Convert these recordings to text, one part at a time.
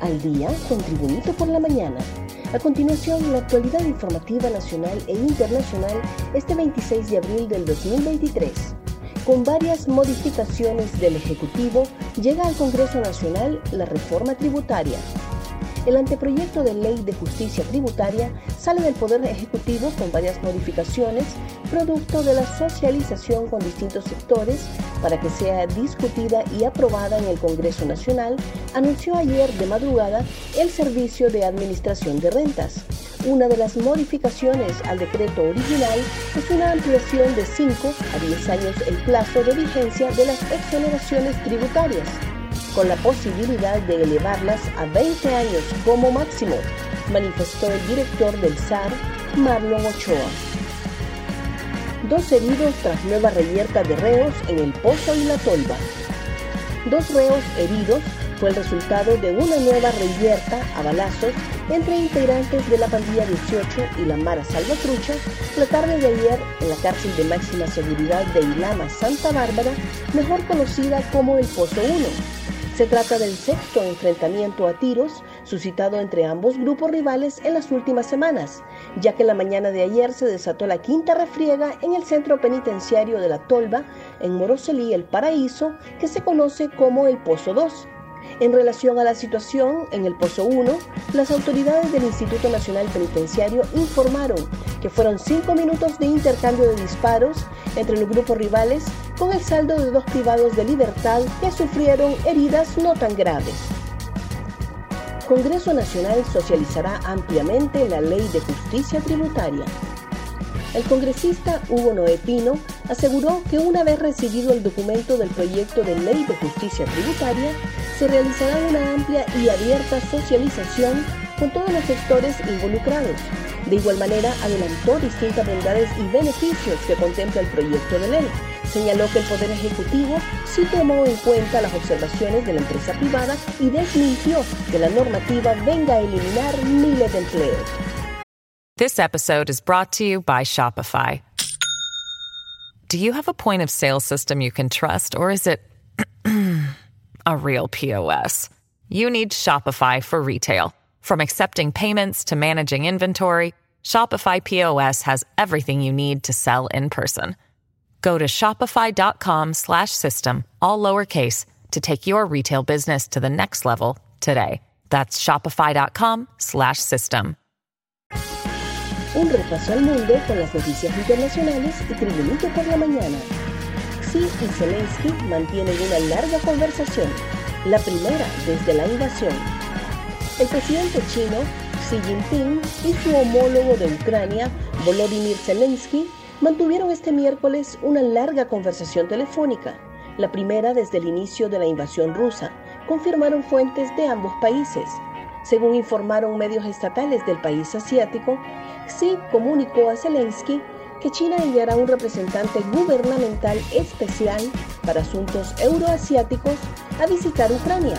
Al día con Tribunito por la mañana. A continuación, la actualidad informativa nacional e internacional este 26 de abril del 2023. Con varias modificaciones del Ejecutivo, llega al Congreso Nacional la reforma tributaria. El anteproyecto de ley de justicia tributaria sale del Poder Ejecutivo con varias modificaciones, producto de la socialización con distintos sectores para que sea discutida y aprobada en el Congreso Nacional, anunció ayer de madrugada el Servicio de Administración de Rentas. Una de las modificaciones al decreto original es una ampliación de 5 a 10 años el plazo de vigencia de las exoneraciones tributarias con la posibilidad de elevarlas a 20 años como máximo, manifestó el director del SAR, Marlon Ochoa. Dos heridos tras nueva reyerta de reos en el Pozo y la Tolva. Dos reos heridos fue el resultado de una nueva reyerta a balazos entre integrantes de la pandilla 18 y la Mara Salvatrucha la tarde de ayer en la cárcel de máxima seguridad de Ilama Santa Bárbara, mejor conocida como el Pozo 1 se trata del sexto enfrentamiento a tiros suscitado entre ambos grupos rivales en las últimas semanas, ya que la mañana de ayer se desató la quinta refriega en el centro penitenciario de la Tolva, en Moroselí, el Paraíso, que se conoce como el Pozo 2. En relación a la situación en el Pozo 1, las autoridades del Instituto Nacional Penitenciario informaron que fueron cinco minutos de intercambio de disparos entre los grupos rivales con el saldo de dos privados de libertad que sufrieron heridas no tan graves. Congreso Nacional socializará ampliamente la ley de justicia tributaria. El congresista Hugo Noé Pino aseguró que una vez recibido el documento del proyecto de ley de justicia tributaria, se realizará una amplia y abierta socialización con todos los sectores involucrados. De igual manera, adelantó distintas bondades y beneficios que contempla el proyecto de ley. Señaló que el Poder Ejecutivo sí tomó en cuenta las observaciones de la empresa privada y desmintió que la normativa venga a eliminar miles de empleos. This episode is brought to you by Shopify. Do you have a point of sale system you can trust, or is it a real POS? You need Shopify for retail. From accepting payments to managing inventory, Shopify POS has everything you need to sell in person. Go to shopify.com slash system, all lowercase, to take your retail business to the next level today. That's shopify.com slash system. Un repaso al mundo con las noticias internacionales y Tribunito por la mañana. Xi y Zelensky mantienen una larga conversación, la primera desde la invasión. El presidente chino Xi Jinping y su homólogo de Ucrania, Volodymyr Zelensky, mantuvieron este miércoles una larga conversación telefónica, la primera desde el inicio de la invasión rusa, confirmaron fuentes de ambos países. Según informaron medios estatales del país asiático, Xi comunicó a Zelensky que China enviará un representante gubernamental especial para asuntos euroasiáticos a visitar Ucrania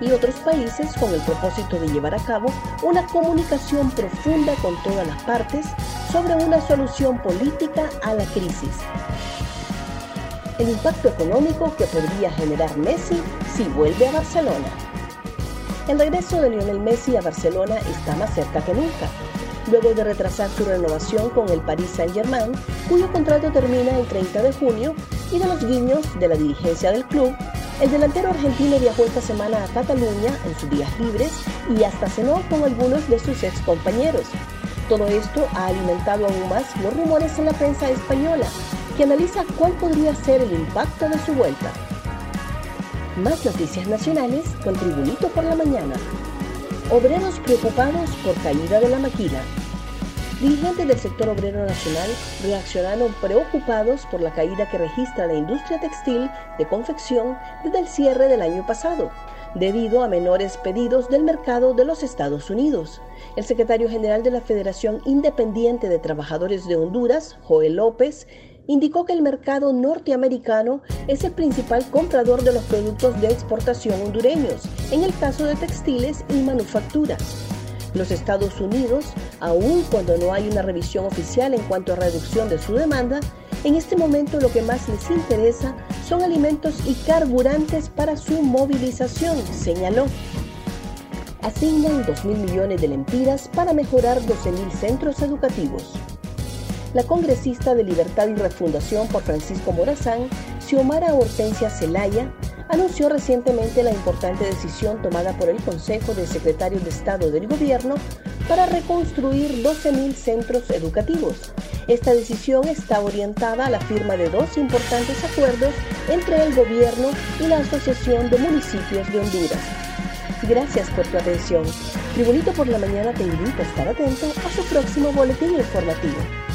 y otros países con el propósito de llevar a cabo una comunicación profunda con todas las partes sobre una solución política a la crisis. El impacto económico que podría generar Messi si vuelve a Barcelona. El regreso de Lionel Messi a Barcelona está más cerca que nunca, luego de retrasar su renovación con el Paris Saint-Germain, cuyo contrato termina el 30 de junio, y de los guiños de la dirigencia del club el delantero argentino viajó esta semana a Cataluña en sus días libres y hasta cenó con algunos de sus ex compañeros. Todo esto ha alimentado aún más los rumores en la prensa española, que analiza cuál podría ser el impacto de su vuelta. Más noticias nacionales con Tribunito por la Mañana. Obreros preocupados por caída de la maquila. dirigentes del sector obrero nacional reaccionaron preocupados por la caída que registra la industria textil de confección desde el cierre del año pasado, debido a menores pedidos del mercado de los Estados Unidos. El secretario general de la Federación Independiente de Trabajadores de Honduras, Joel López, indicó que el mercado norteamericano es el principal comprador de los productos de exportación hondureños, en el caso de textiles y manufacturas. Los Estados Unidos, aun cuando no hay una revisión oficial en cuanto a reducción de su demanda, en este momento lo que más les interesa son alimentos y carburantes para su movilización, señaló. Asignan 2 mil millones de lempiras para mejorar 12.000 centros educativos. La congresista de Libertad y Refundación por Francisco Morazán, Xiomara Hortensia Celaya, anunció recientemente la importante decisión tomada por el Consejo de Secretarios de Estado del Gobierno para reconstruir 12.000 centros educativos. Esta decisión está orientada a la firma de dos importantes acuerdos entre el Gobierno y la Asociación de Municipios de Honduras. Gracias por tu atención. Tribunito por la Mañana te invita a estar atento a su próximo boletín informativo.